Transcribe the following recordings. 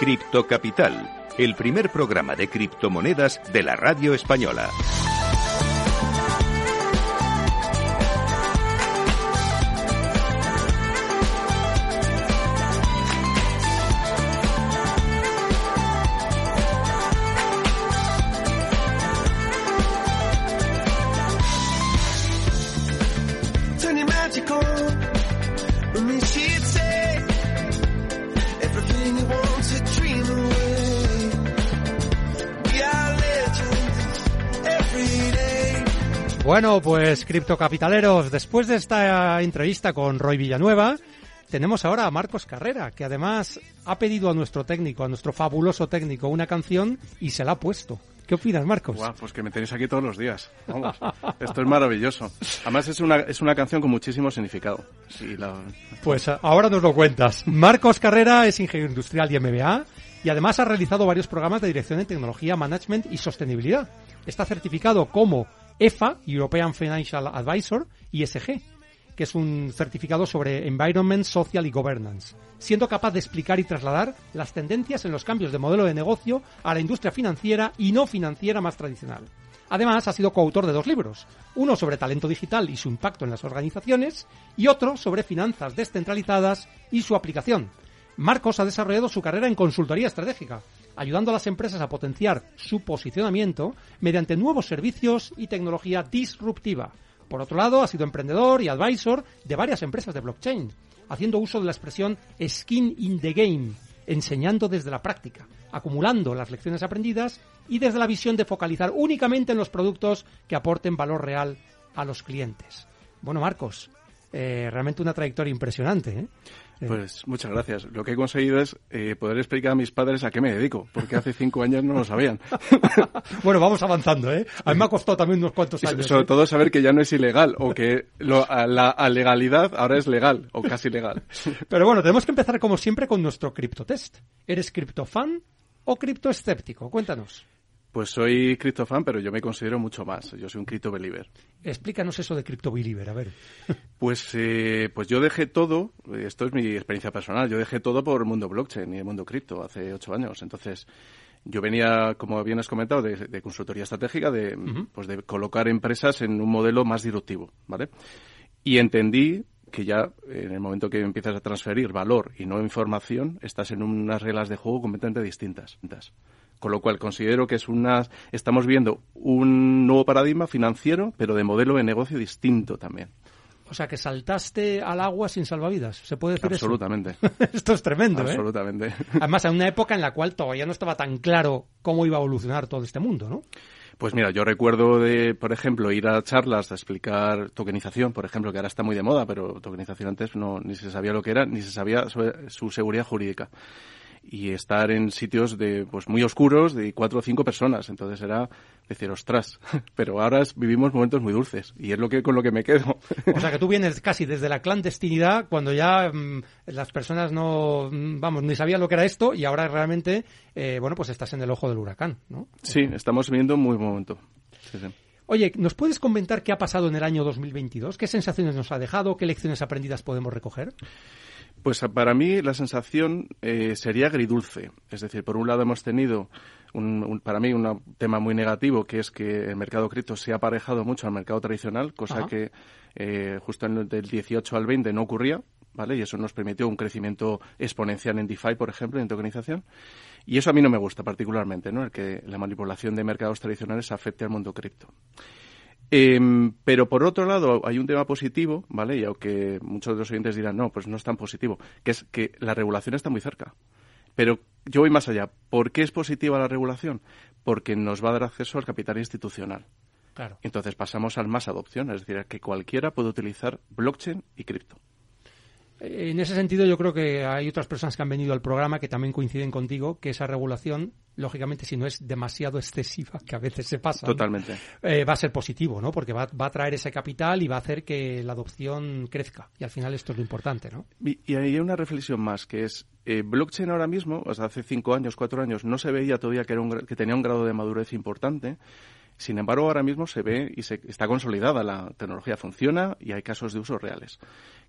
Cripto Capital, el primer programa de criptomonedas de la radio española. Bueno, pues criptocapitaleros, después de esta entrevista con Roy Villanueva, tenemos ahora a Marcos Carrera, que además ha pedido a nuestro técnico, a nuestro fabuloso técnico, una canción y se la ha puesto. ¿Qué opinas, Marcos? Pues que me tenéis aquí todos los días. Vamos, esto es maravilloso. Además es una, es una canción con muchísimo significado. Sí, la- Pues a- ahora nos lo cuentas. Marcos Carrera es ingeniero industrial y MBA y además ha realizado varios programas de dirección en tecnología, management y sostenibilidad. Está certificado como EFA, European Financial Advisor, y ESG, que es un certificado sobre Environment, Social y Governance, siendo capaz de explicar y trasladar las tendencias en los cambios de modelo de negocio a la industria financiera y no financiera más tradicional. Además, ha sido coautor de dos libros, uno sobre talento digital y su impacto en las organizaciones y otro sobre finanzas descentralizadas y su aplicación. Marcos ha desarrollado su carrera en consultoría estratégica, ayudando a las empresas a potenciar su posicionamiento mediante nuevos servicios y tecnología disruptiva. Por otro lado, ha sido emprendedor y advisor de varias empresas de blockchain, haciendo uso de la expresión skin in the game, enseñando desde la práctica, acumulando las lecciones aprendidas y desde la visión de focalizar únicamente en los productos que aporten valor real a los clientes. Bueno, Marcos, eh, realmente una trayectoria impresionante. ¿eh? Pues muchas gracias. Lo que he conseguido es eh, poder explicar a mis padres a qué me dedico, porque hace cinco años no lo sabían. bueno, vamos avanzando, ¿eh? A mí me ha costado también unos cuantos Y años. sobre ¿eh? todo saber que ya no es ilegal, o que lo- a la legalidad ahora es legal, o casi legal. Pero bueno, tenemos que empezar como siempre con nuestro criptotest. ¿Eres criptofan o criptoescéptico? Cuéntanos. Pues soy criptofan, pero yo me considero mucho más. Yo soy un cripto believer. Explícanos eso de CryptoBeliever, a ver. Pues, eh, pues yo dejé todo, eh, esto es mi experiencia personal, yo dejé todo por el mundo blockchain y el mundo cripto hace ocho años. Entonces, yo venía, como bien has comentado, de, de consultoría estratégica, de, pues de colocar empresas en un modelo más disruptivo, ¿vale? Y entendí que ya en el momento que empiezas a transferir valor y no información, estás en unas reglas de juego completamente distintas. Con lo cual considero que es una, estamos viendo un nuevo paradigma financiero, pero de modelo de negocio distinto también. O sea, que saltaste al agua sin salvavidas. ¿Se puede decir Absolutamente. eso? Esto es tremendo, ¿eh? Absolutamente. Además, en una época en la cual todavía no estaba tan claro cómo iba a evolucionar todo este mundo, ¿no? Pues mira, yo recuerdo de, por ejemplo, ir a charlas a explicar tokenización, por ejemplo, que ahora está muy de moda, pero tokenización antes no, ni se sabía lo que era, ni se sabía sobre su seguridad jurídica. Y estar en sitios de, pues muy oscuros, de cuatro o cinco personas. Entonces era decir, ostras. Pero ahora es- vivimos momentos muy dulces. Y es lo que, con lo que me quedo. O sea, que tú vienes casi desde la clandestinidad cuando ya mm, las personas no, mm, vamos, ni sabían lo que era esto y ahora realmente, eh, bueno, pues estás en el ojo del huracán, ¿no? Sí, estamos viviendo un muy buen momento. Sí, sí. Oye, ¿nos puedes comentar qué ha pasado en el año 2022? ¿Qué sensaciones nos ha dejado? ¿Qué lecciones aprendidas podemos recoger? Pues para mí la sensación eh, sería agridulce. Es decir, por un lado hemos tenido, un, un- para mí, un tema muy negativo, que es que el mercado cripto se ha aparejado mucho al mercado tradicional, cosa Ajá. que eh, justo en el del 18 al 20 no ocurría, ¿vale? Y eso nos permitió un crecimiento exponencial en DeFi, por ejemplo, en tokenización. Y eso a mí no me gusta particularmente, ¿no? El que la manipulación de mercados tradicionales afecte al mundo cripto. Em, pero por otro lado, hay un tema positivo, ¿vale? Y aunque muchos de los oyentes dirán, no, pues no es tan positivo, que es que la regulación está muy cerca. Pero yo voy más allá. ¿Por qué es positiva la regulación? Porque nos va a dar acceso al capital institucional. Claro. Entonces pasamos al más adopción, es decir, a que cualquiera puede utilizar blockchain y cripto. En ese sentido, yo creo que hay otras personas que han venido al programa que también coinciden contigo que esa regulación, lógicamente, si no es demasiado excesiva, que a veces se pasa, Totalmente. eh, va a ser positivo, ¿no? Porque va, va a traer ese capital y va a hacer que la adopción crezca. Y al final esto es lo importante, ¿no? Y, y hay una reflexión más, que es, eh, blockchain ahora mismo, o sea, hace cinco años, cuatro años, no se veía todavía que, era un que tenía un grado de madurez importante. Sin embargo, ahora mismo se ve y se está consolidada, la tecnología funciona y hay casos de uso reales.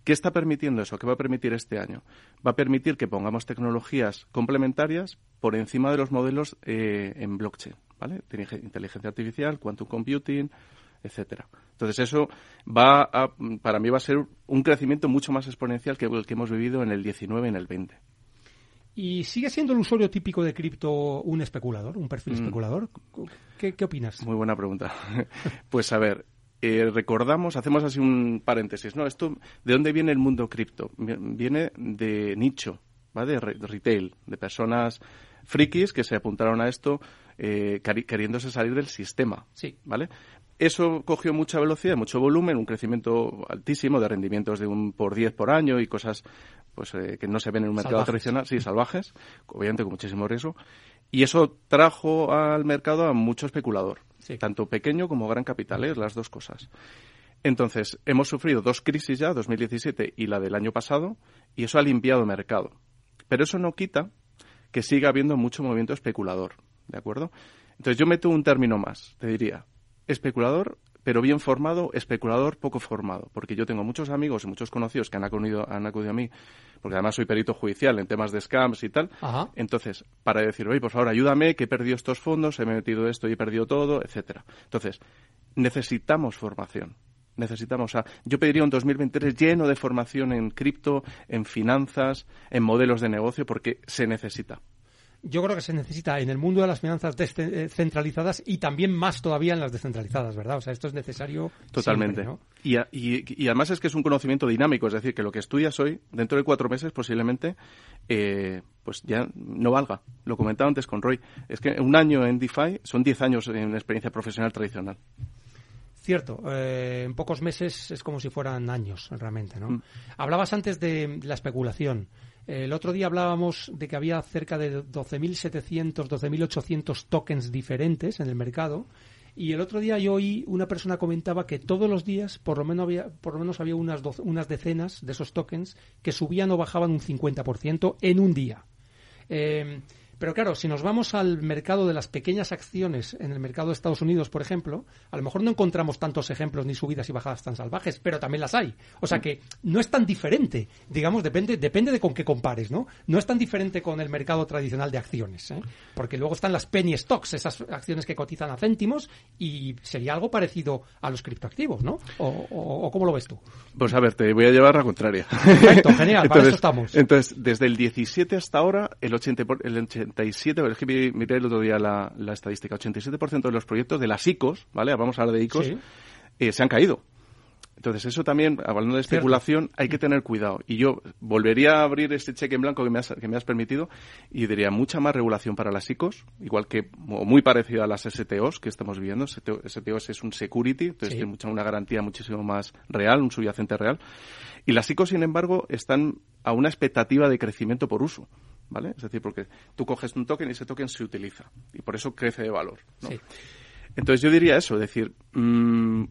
¿Qué está permitiendo eso? ¿Qué va a permitir este año? Va a permitir que pongamos tecnologías complementarias por encima de los modelos eh, en blockchain, ¿vale? Inteligencia artificial, quantum computing, etcétera. Entonces eso va a, para mí va a ser un crecimiento mucho más exponencial que el que hemos vivido en el 19 y en el 20. ¿Y sigue siendo el usuario típico de cripto un especulador, un perfil Mm. especulador? ¿Qué, qué opinas? Muy buena pregunta. pues a ver, eh, recordamos, hacemos así un paréntesis, ¿no? Esto, ¿de dónde viene el mundo cripto? Viene de nicho, ¿va? De re- de retail, de personas frikis que se apuntaron a esto eh, queriéndose salir del sistema, Sí. ¿vale? Eso cogió mucha velocidad, mucho volumen, un crecimiento altísimo de rendimientos de un por 10 por año y cosas pues eh, que no se ven en un mercado Salvajes. tradicional, sí, salvajes, obviamente con muchísimo riesgo. Y eso trajo al mercado a mucho especulador, Sí. tanto pequeño como gran capital, ¿eh? las dos cosas. Entonces, hemos sufrido dos crisis ya, 2017 y la del año pasado, y eso ha limpiado mercado. Pero eso no quita que siga habiendo mucho movimiento especulador, ¿de acuerdo? Entonces, yo meto un término más, te diría, especulador, pero bien formado, especulador poco formado, porque yo tengo muchos amigos y muchos conocidos que han acudido, han acudido a mí, porque además soy perito judicial en temas de scams y tal, Ajá. entonces, para decir, oye, por favor, ayúdame, que he perdido estos fondos, he metido esto y he perdido todo, etcétera. Entonces, necesitamos formación. Necesitamos, o sea, yo pediría un 2023 lleno de formación en cripto, en finanzas, en modelos de negocio, porque se necesita. Yo creo que se necesita en el mundo de las finanzas descentralizadas y también más todavía en las descentralizadas, ¿verdad? O sea, esto es necesario. Totalmente. siempre, ¿no? y, a- y- y además es que es un conocimiento dinámico, es decir, que lo que estudias hoy, dentro de cuatro meses posiblemente, eh, pues ya no valga. Lo comentaba antes con Roy. Es que un año en DeFi son diez años en experiencia profesional tradicional. Cierto, eh, en pocos meses es como si fueran años realmente, ¿no? Mm. Hablabas antes de la especulación. El otro día hablábamos de que había cerca de 12.700, 12.800 tokens diferentes en el mercado. Y el otro día yo oí una persona comentaba que todos los días por lo menos había, por lo menos había unas, doce- unas decenas de esos tokens que subían o bajaban un 50% en un día. Eh, pero claro, si nos vamos al mercado de las pequeñas acciones, en el mercado de Estados Unidos, por ejemplo, a lo mejor no encontramos tantos ejemplos ni subidas y bajadas tan salvajes, pero también las hay. O sea que no es tan diferente, digamos, depende, depende de con qué compares, ¿no? No es tan diferente con el mercado tradicional de acciones, ¿eh? Porque luego están las penny stocks, esas acciones que cotizan a céntimos, y sería algo parecido a los criptoactivos, ¿no? ¿O, o- o cómo lo ves tú? Pues a ver, te voy a llevar la contraria. Perfecto, genial, para eso estamos. Entonces, desde el 17 hasta ahora, el, 80, por- el 87, es que mi- miré el otro día la, la estadística, 87% de los proyectos de las ICOs, ¿vale? Vamos a hablar de ICOs, Sí. eh, se han caído. Entonces, eso también, hablando de especulación, hay que tener cuidado. Y yo volvería a abrir este cheque en blanco que me has, que me has permitido y diría mucha más regulación para las ICOs, igual que o muy parecida a las STOs que estamos viviendo. STO, STOs es un security, entonces Sí. tiene mucha, una garantía muchísimo más real, un subyacente real. Y las ICOs, sin embargo, están a una expectativa de crecimiento por uso. ¿Vale? Es decir, porque tú coges un token y ese token se utiliza. Y por eso crece de valor. ¿no? Sí. Entonces yo diría eso, es decir, mm,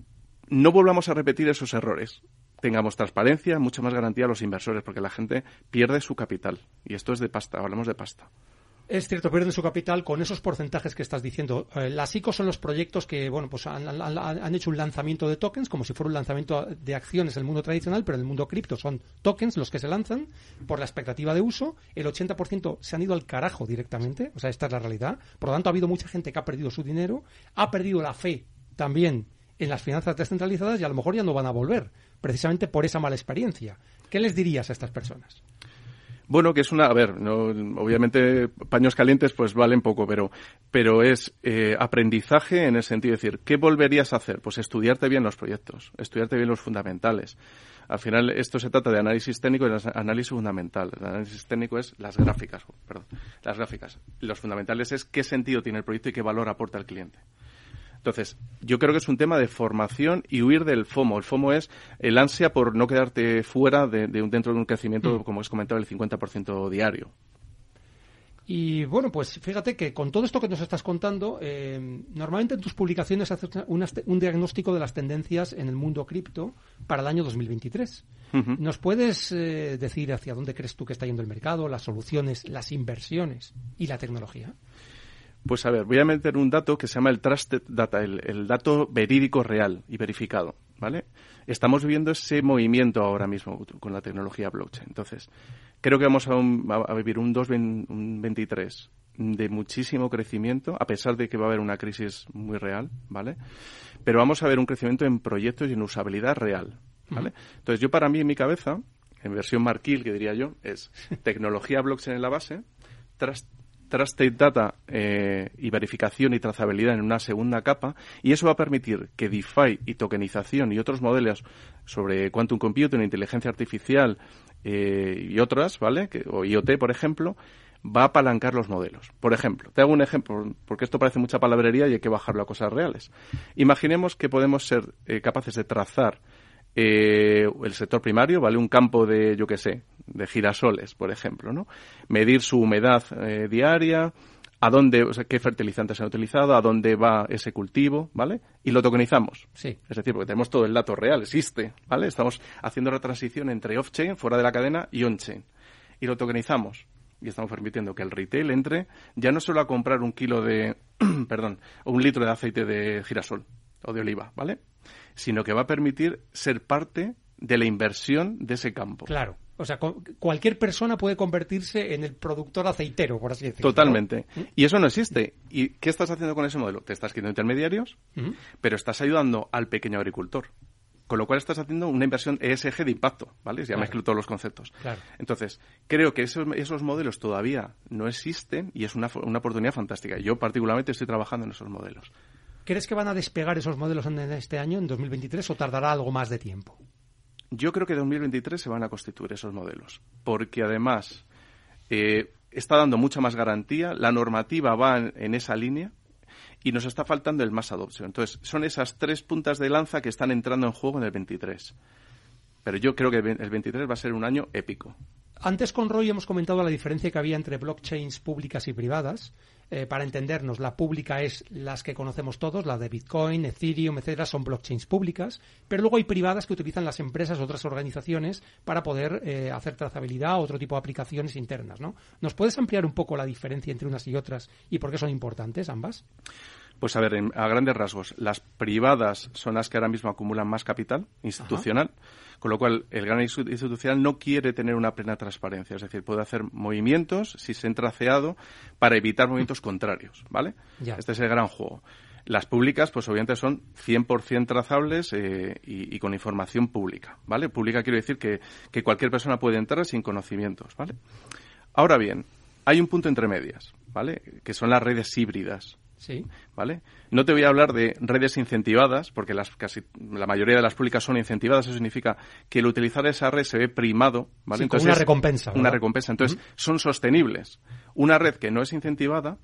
no volvamos a repetir esos errores. Tengamos transparencia, mucha más garantía a los inversores, porque la gente pierde su capital. Y esto es de pasta, hablamos de pasta. Es cierto, pierden su capital con esos porcentajes que estás diciendo. Eh, las ICO son los proyectos que, bueno, pues han, han- han hecho un lanzamiento de tokens, como si fuera un lanzamiento de acciones en el mundo tradicional, pero en el mundo cripto son tokens los que se lanzan por la expectativa de uso. El 80% se han ido al carajo directamente, o sea, esta es la realidad. Por lo tanto, ha habido mucha gente que ha perdido su dinero, ha perdido la fe también en las finanzas descentralizadas y a lo mejor ya no van a volver, precisamente por esa mala experiencia. ¿Qué les dirías a estas personas? Bueno, que es una, a ver, no, obviamente paños calientes pues valen poco, pero, pero es eh, aprendizaje en el sentido de decir, ¿qué volverías a hacer? Pues estudiarte bien los proyectos, estudiarte bien los fundamentales. Al final esto se trata de análisis técnico y análisis fundamental. El análisis técnico es las gráficas, perdón, las gráficas. Los fundamentales es qué sentido tiene el proyecto y qué valor aporta al cliente. Entonces, yo creo que es un tema de formación y huir del FOMO. El FOMO es el ansia por no quedarte fuera de, de un, dentro de un crecimiento, como os comentaba, del 50% diario. Y bueno, pues fíjate que con todo esto que nos estás contando, eh, normalmente en tus publicaciones haces una- un diagnóstico de las tendencias en el mundo cripto para el año 2023. Ujú. ¿Nos puedes eh, decir hacia dónde crees tú que está yendo el mercado, las soluciones, las inversiones y la tecnología? Pues a ver, voy a meter un dato que se llama el trusted data, el, el dato verídico real y verificado, ¿vale? Estamos viviendo ese movimiento ahora mismo con la tecnología blockchain. Entonces, creo que vamos a, un- a- a vivir un 2023 de muchísimo crecimiento, a pesar de que va a haber una crisis muy real, ¿vale? Pero vamos a ver un crecimiento en proyectos y en usabilidad real, ¿vale? Entonces, yo para mí, en mi cabeza, en versión marquil, que diría yo, es tecnología blockchain en la base, trust- Trusted Data eh, y verificación y trazabilidad en una segunda capa y eso va a permitir que DeFi y tokenización y otros modelos sobre quantum computing, inteligencia artificial eh, y otras, ¿vale? O IoT, por ejemplo, va a apalancar los modelos. Por ejemplo, te hago un ejemplo, porque esto parece mucha palabrería y hay que bajarlo a cosas reales. Imaginemos que podemos ser eh, capaces de trazar el sector primario, ¿vale? Un campo de, yo qué sé, de girasoles, por ejemplo, ¿no? Medir su humedad eh, diaria, a dónde, o sea, qué fertilizantes se han utilizado, a dónde va ese cultivo, ¿vale? Y lo tokenizamos. Sí. Es decir, porque tenemos todo el dato real, existe, ¿vale? Estamos haciendo la transición entre off-chain, fuera de la cadena, y on-chain. Y lo tokenizamos. Y estamos permitiendo que el retail entre ya no solo a comprar un kilo de, perdón, o un litro de aceite de girasol o de oliva, ¿vale? Sino que va a permitir ser parte de la inversión de ese campo. Claro. O sea, cu- cualquier persona puede convertirse en el productor aceitero, por así decirlo. ¿no? Totalmente. Y eso no existe. ¿Y qué estás haciendo con ese modelo? Te estás quitando intermediarios, Ujú. pero estás ayudando al pequeño agricultor. Con lo cual estás haciendo una inversión ESG de impacto, ¿vale? Ya Claro. mezclo todos los conceptos. Claro. Entonces, creo que esos, esos modelos todavía no existen y es una, una oportunidad fantástica. Yo particularmente estoy trabajando en esos modelos. ¿Crees que van a despegar esos modelos en este año, en 2023, o tardará algo más de tiempo? Yo creo que en 2023 se van a constituir esos modelos, porque además eh, está dando mucha más garantía, la normativa va en, en esa línea y nos está faltando el más adoption. Entonces, son esas tres puntas de lanza que están entrando en juego en el 23. Pero yo creo que el ve- el 23 va a ser un año épico. Antes con Roy hemos comentado la diferencia que había entre blockchains públicas y privadas. Eh, para entendernos, la pública es las que conocemos todos, la de Bitcoin, Ethereum, etcétera, son blockchains públicas, pero luego hay privadas que utilizan las empresas, otras organizaciones, para poder eh, hacer trazabilidad o otro tipo de aplicaciones internas, ¿no? ¿Nos puedes ampliar un poco la diferencia entre unas y otras y por qué son importantes ambas? Pues a ver, en- a grandes rasgos, las privadas son las que ahora mismo acumulan más capital institucional, con lo cual el gran institu- institucional no quiere tener una plena transparencia, es decir, puede hacer movimientos si se entra traceado para evitar movimientos contrarios, ¿vale? Ya. Este es el gran juego. Las públicas, pues obviamente son 100% trazables eh, y, y con información pública, ¿vale? Pública quiero decir que, que cualquier persona puede entrar sin conocimientos, ¿vale? Ahora bien, hay un punto entre medias, ¿vale? Que son las redes híbridas. Sí. ¿vale? No te voy a hablar de redes incentivadas, porque las casi la mayoría de las públicas son incentivadas. Eso significa que el utilizar esa red se ve primado, ¿vale? Sí, con una recompensa, Una recompensa. Entonces, son sostenibles. Una red que no es incentivada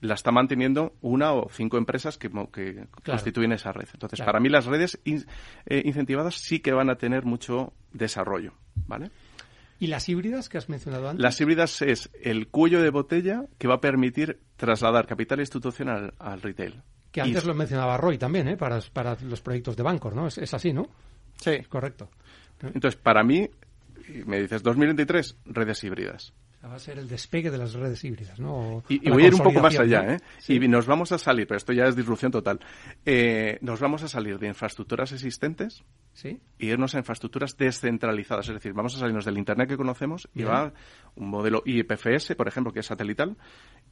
la está manteniendo una o cinco empresas que, que constituyen esa red. Entonces, Claro. para mí las redes in- eh, incentivadas sí que van a tener mucho desarrollo, ¿vale? ¿Y las híbridas que has mencionado antes? Las híbridas es el cuello de botella que va a permitir trasladar capital institucional al retail. Que Y- antes lo mencionaba Roy también, ¿eh? Para, para los proyectos de bancos, ¿no? Es, es así, ¿no? Sí. Correcto. Entonces, para mí, me dices 2023, redes híbridas. Va a ser el despegue de las redes híbridas, ¿no? O- Y, voy a ir un poco más allá. ¿eh? Sí. Y nos vamos a salir, pero esto ya es disrupción total. Eh, nos vamos a salir de infraestructuras existentes Sí. y irnos a infraestructuras descentralizadas. Es decir, vamos a salirnos del Internet que conocemos y Bien. va un modelo IPFS, por ejemplo, que es satelital.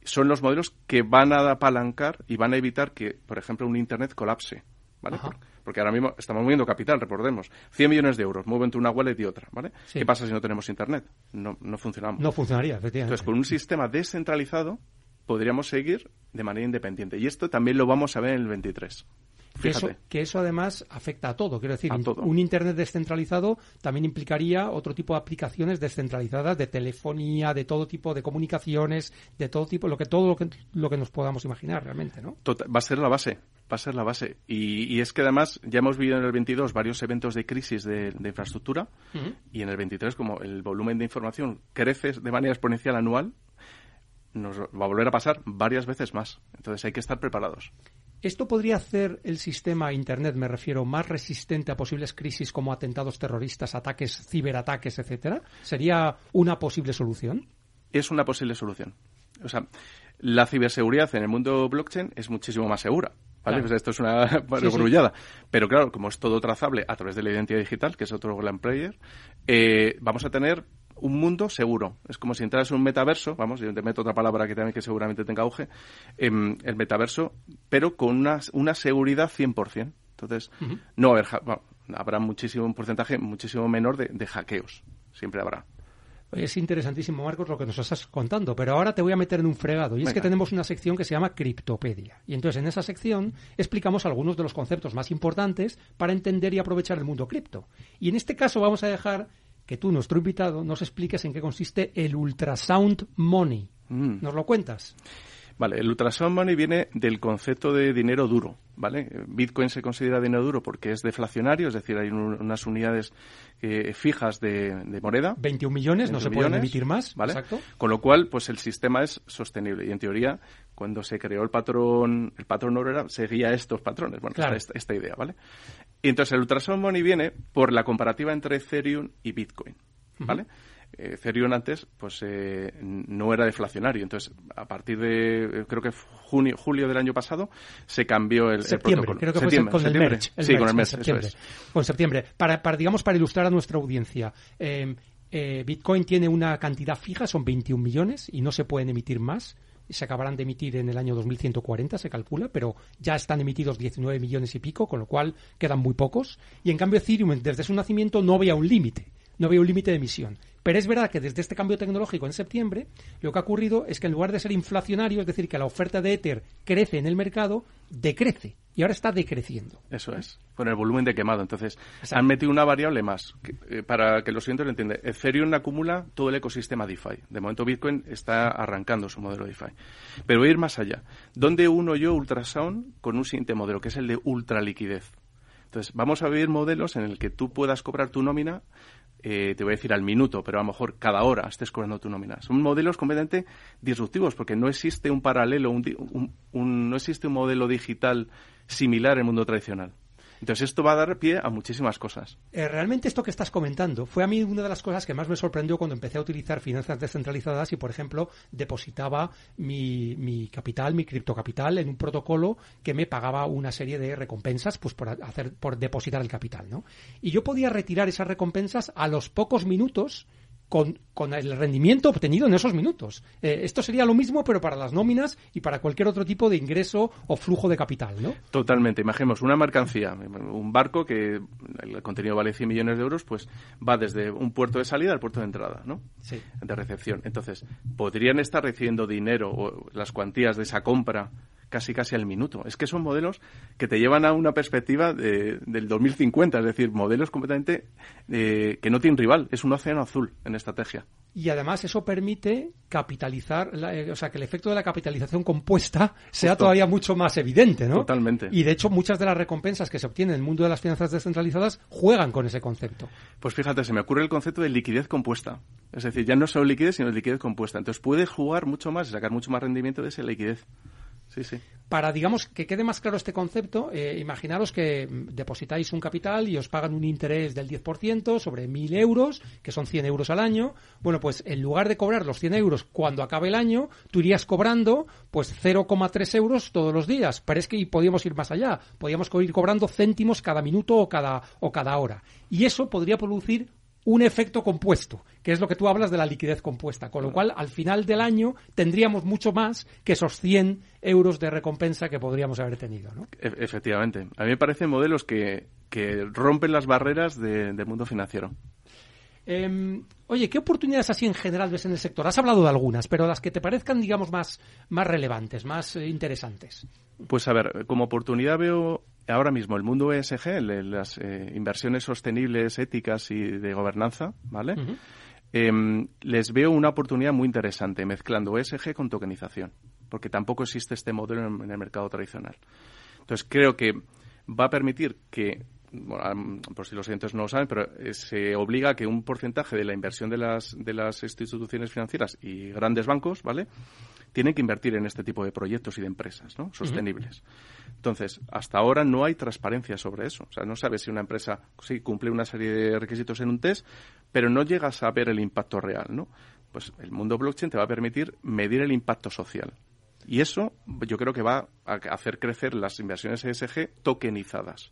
Son los modelos que van a apalancar y van a evitar que, por ejemplo, un Internet colapse. ¿Vale? Ajá. Por- Porque ahora mismo estamos moviendo capital, recordemos. 100 millones de euros, muevo entre una wallet y otra, ¿vale? Sí. ¿Qué pasa si no tenemos Internet? No, no funcionamos. No funcionaría, efectivamente. Entonces, con un sistema descentralizado podríamos seguir de manera independiente. Y esto también lo vamos a ver en el 23. Que, eso, Fíjate. que eso además afecta a todo. Quiero decir, todo. un Internet descentralizado también implicaría otro tipo de aplicaciones descentralizadas de telefonía, de todo tipo de comunicaciones, de todo tipo, lo que todo lo que, lo que nos podamos imaginar realmente, ¿no? Tota- va a ser la base, va a ser la base. Y, y es que además ya hemos vivido en el 22 varios eventos de crisis de, de infraestructura y en el 23 como el volumen de información crece de manera exponencial anual, nos va a volver a pasar varias veces más. Entonces hay que estar preparados. ¿Esto podría hacer el sistema Internet, me refiero, más resistente a posibles crisis como atentados terroristas, ataques, ciberataques, etcétera? ¿Sería una posible solución? es una posible solución. O sea, La ciberseguridad en el mundo blockchain es muchísimo más segura. ¿Vale? Claro. Pues esto es una Sí. Pero claro, como es todo trazable a través de la identidad digital, que es otro gran player, eh, vamos a tener un mundo seguro. Es como si entras en un metaverso, vamos, yo te meto otra palabra que también que seguramente tenga auge, em, el metaverso, pero con una, una seguridad 100%. Entonces, no va a haber, bueno, habrá muchísimo, un porcentaje muchísimo menor de, de hackeos. Siempre habrá. Es interesantísimo, Marcos, lo que nos estás contando, pero ahora te voy a meter en un fregado. Y es que tenemos una sección que se llama Criptopedia. Y entonces en esa sección explicamos algunos de los conceptos más importantes para entender y aprovechar el mundo cripto. Y en este caso vamos a dejar que tú, nuestro invitado, nos expliques en qué consiste el Ultrasound Money. Mm. ¿Nos lo cuentas? Vale, el ultrasound money viene del concepto de dinero duro, ¿vale? Bitcoin se considera dinero duro porque es deflacionario, es decir, hay un- unas unidades eh, fijas de, de moneda. 21 millones, no 20 se pueden emitir más. ¿vale? Exacto. Con lo cual, pues el sistema es sostenible y en teoría, cuando se creó el patrón, el patrón oro era, seguía estos patrones, bueno, Claro. esta, esta idea, ¿vale? Y entonces el ultrasound money viene por la comparativa entre Ethereum y Bitcoin, ¿vale? Eh, Ethereum antes, pues eh, no era deflacionario, entonces a partir de, eh, creo que junio, julio del año pasado, se cambió el, el septiembre, protocolo. creo que Septiembre, fue con el septiembre. el sí, con el eso es. Con septiembre. Para, para, digamos, para ilustrar a nuestra audiencia, eh, eh, Bitcoin tiene una cantidad fija, son 21 millones, y no se pueden emitir más. Se acabarán de emitir en el año 2140, se calcula, pero ya están emitidos 19 millones y pico, con lo cual quedan muy pocos. Y en cambio, Ethereum, desde su nacimiento, no había un límite. No había un límite de emisión. Pero es verdad que desde este cambio tecnológico en septiembre, lo que ha ocurrido es que en lugar de ser inflacionario, es decir, que la oferta de Ether crece en el mercado, decrece. Y ahora está decreciendo. Eso es, con el volumen de quemado. Entonces, Exacto. han metido una variable más. que, eh, para que los siguientes lo entiendan, Ethereum acumula todo el ecosistema DeFi. De momento, Bitcoin está arrancando su modelo DeFi. Pero voy a ir más allá. ¿Dónde uno yo Ultrasound con un siguiente modelo, que es el de ultraliquidez? Entonces, vamos a vivir modelos en el que tú puedas cobrar tu nómina, eh, te voy a decir al minuto, pero a lo mejor cada hora estés cobrando tu nómina. Son modelos completamente disruptivos porque no existe un paralelo, un un- un- no existe un modelo digital similar el mundo tradicional. Entonces, esto va a dar pie a muchísimas cosas. Eh, realmente esto que estás comentando fue a mí una de las cosas que más me sorprendió cuando empecé a utilizar finanzas descentralizadas y, por ejemplo, depositaba mi, mi capital, mi criptocapital, en un protocolo que me pagaba una serie de recompensas pues por hacer, por depositar el capital, ¿no? Y yo podía retirar esas recompensas a los pocos minutos con, con el rendimiento obtenido en esos minutos. Eh, esto sería lo mismo, pero para las nóminas y para cualquier otro tipo de ingreso o flujo de capital, ¿no? Totalmente. Imaginemos una mercancía, un barco que el contenido vale 100 millones de euros, pues va desde un puerto de salida al puerto de entrada, ¿no? Sí. De recepción. Entonces, podrían estar recibiendo dinero o las cuantías de esa compra casi casi al minuto. Es que son modelos que te llevan a una perspectiva de- del 2050, es decir, modelos completamente eh, que no tienen rival. Es un océano azul en estrategia. Y además eso permite capitalizar, la- eh, o sea, que el efecto de la capitalización compuesta sea Justo. todavía mucho más evidente, ¿no? Totalmente. Y de hecho muchas de las recompensas que se obtienen en el mundo de las finanzas descentralizadas juegan con ese concepto. Pues fíjate, se me ocurre el concepto de liquidez compuesta. Es decir, ya no solo liquidez, sino liquidez compuesta. Entonces puedes jugar mucho más y sacar mucho más rendimiento de esa liquidez. Sí, sí. Para, digamos, que quede más claro este concepto, eh, imaginaros que mm, depositáis un capital y os pagan un interés del 10% sobre 1.000 euros, que son 100 euros al año. Bueno, pues en lugar de cobrar los 100 euros cuando acabe el año, tú irías cobrando pues 0,3 euros todos los días. Pero es que podíamos ir más allá. Podíamos ir cobrando céntimos cada minuto o cada, o cada hora. Y eso podría producir un efecto compuesto, que es lo que tú hablas de la liquidez compuesta, con lo cual al final del año tendríamos mucho más que esos 100 euros de recompensa que podríamos haber tenido. ¿no? E- efectivamente. A mí me parecen modelos que, que rompen las barreras de- del mundo financiero. Eh, oye, ¿qué oportunidades así en general ves en el sector? Has hablado de algunas, pero las que te parezcan, digamos, más, más relevantes, más eh, interesantes. Pues a ver, como oportunidad veo ahora mismo el mundo ESG, el las eh, inversiones sostenibles, éticas y de gobernanza, ¿vale? Em, les veo una oportunidad muy interesante mezclando ESG con tokenización, porque tampoco existe este modelo en, en el mercado tradicional. Entonces creo que va a permitir que, bueno, por si los oyentes no lo saben, pero eh, se obliga a que un porcentaje de la inversión de las, de las instituciones financieras y grandes bancos, ¿vale? Tienen que invertir en este tipo de proyectos y de empresas, ¿no? Sostenibles. Entonces, hasta ahora no hay transparencia sobre eso. O sea, no sabes si una empresa sí cumple una serie de requisitos en un test, pero no llegas a ver el impacto real, ¿no? Pues el mundo blockchain te va a permitir medir el impacto social. Y eso yo creo que va a hacer crecer las inversiones ESG tokenizadas.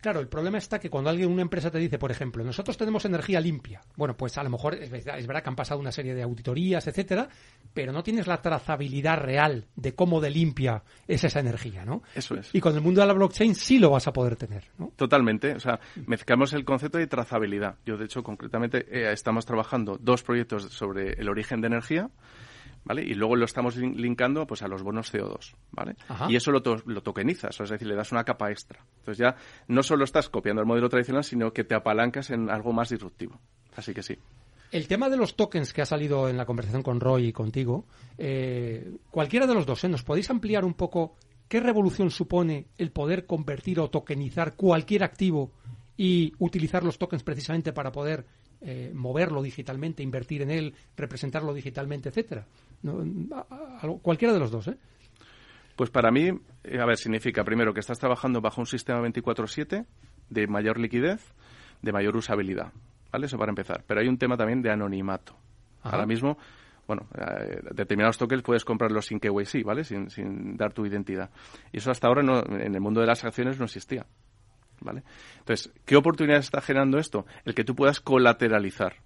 Claro, el problema está que cuando alguien, una empresa te dice, por ejemplo, nosotros tenemos energía limpia, bueno, pues a lo mejor es verdad, es verdad que han pasado una serie de auditorías, etcétera, pero no tienes la trazabilidad real de cómo de limpia es esa energía, ¿no? Eso es. Y con el mundo de la blockchain sí lo vas a poder tener, ¿no? Totalmente. O sea, mezclamos el concepto de trazabilidad. Yo, de hecho, concretamente eh, estamos trabajando dos proyectos sobre el origen de energía. ¿Vale? Y luego lo estamos lin- linkando pues, a los bonos CO2, ¿vale? Ajá. Y eso lo, to- lo tokenizas, es decir, le das una capa extra. Entonces ya no solo estás copiando el modelo tradicional, sino que te apalancas en algo más disruptivo. Así que sí. El tema de los tokens que ha salido en la conversación con Roy y contigo, eh, cualquiera de los dos, ¿eh? ¿nos podéis ampliar un poco qué revolución supone el poder convertir o tokenizar cualquier activo y utilizar los tokens precisamente para poder eh, moverlo digitalmente, invertir en él, representarlo digitalmente, etcétera? No, a- cualquiera de los dos, ¿eh? Pues para mí, eh, a ver, significa primero que estás trabajando bajo un sistema 24/7 de mayor liquidez, de mayor usabilidad, ¿vale? Eso para empezar. Pero hay un tema también de anonimato. Ajá. Ahora mismo, bueno, eh, determinados tokens puedes comprarlos sin KYC, ¿vale? Sin, sin dar tu identidad. Y eso hasta ahora no, en el mundo de las acciones no existía, ¿vale? Entonces, ¿qué oportunidades está generando esto? El que tú puedas colateralizar.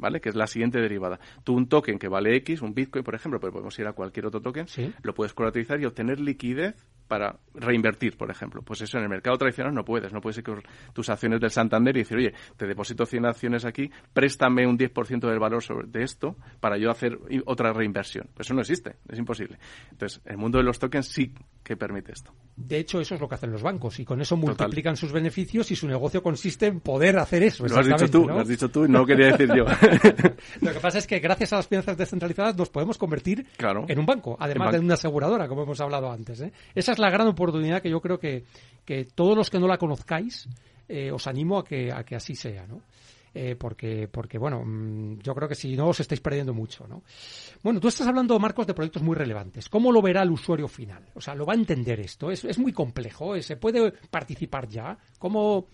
¿Vale? Que es la siguiente derivada. Tú un token que vale X, un Bitcoin, por ejemplo, pero podemos ir a cualquier otro token, Sí. lo puedes colateralizar y obtener liquidez para reinvertir, por ejemplo. Pues eso en el mercado tradicional no puedes. No puedes ir con tus acciones del Santander y decir, oye, te deposito 100 acciones aquí, préstame un 10% del valor sobre, de esto para yo hacer otra reinversión. Pues eso no existe, es imposible. Entonces, el mundo de los tokens sí que permite esto. De hecho, eso es lo que hacen los bancos y con eso Total. multiplican sus beneficios y su negocio consiste en poder hacer eso. Lo has dicho tú, ¿no? lo has dicho tú y no lo quería decir yo. Lo que pasa es que gracias a las finanzas descentralizadas nos podemos convertir Claro. en un banco, además En de banco. una aseguradora, como hemos hablado antes. ¿eh? Esa es la gran oportunidad que yo creo que, que todos los que no la conozcáis, eh, os animo a que, a que así sea, ¿no? Eh, porque, porque, bueno, mm, yo creo que si no os estáis perdiendo mucho, ¿no? Bueno, tú estás hablando, Marcos, de proyectos muy relevantes. ¿Cómo lo verá el usuario final? O sea, ¿lo va a entender esto? ¿Es, es muy complejo? ¿Se puede participar ya? ¿Cómo...?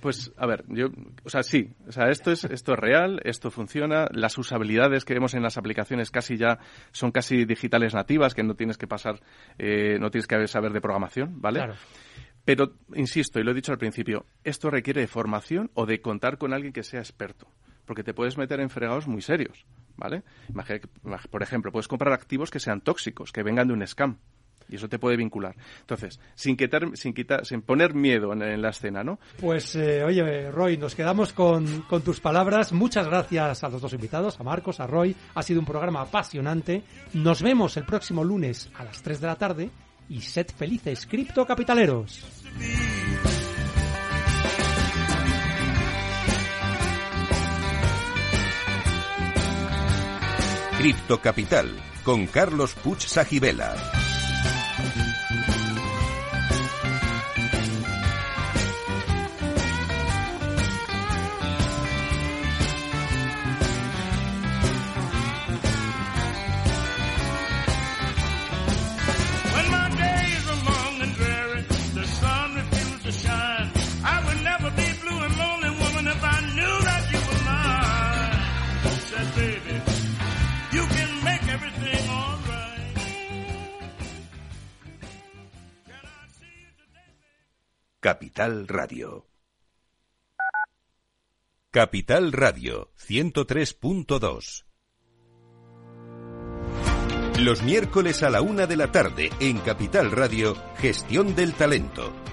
Pues, a ver, yo, o sea, sí, o sea, esto es, esto es real, esto funciona, las usabilidades que vemos en las aplicaciones casi ya son casi digitales nativas, que no tienes que pasar, eh, no tienes que saber de programación, ¿vale? Claro. Pero, insisto, y lo he dicho al principio, esto requiere de formación o de contar con alguien que sea experto, porque te puedes meter en fregados muy serios, ¿vale? Imagina que, por ejemplo, puedes comprar activos que sean tóxicos, que vengan de un scam, y eso te puede vincular. Entonces, sin quitar, sin quitar, sin poner miedo en, en la escena, ¿no? Pues eh, oye, Roy, nos quedamos con, con tus palabras. Muchas gracias a los dos invitados, a Marcos, a Roy. Ha sido un programa apasionante. Nos vemos el próximo lunes a las 3 de la tarde y sed felices, criptocapitaleros. Cripto Capital con Carlos Puch Sajibela. Capital Radio. Capital Radio 103.2. Los miércoles a la una de la tarde en Capital Radio, Gestión del Talento.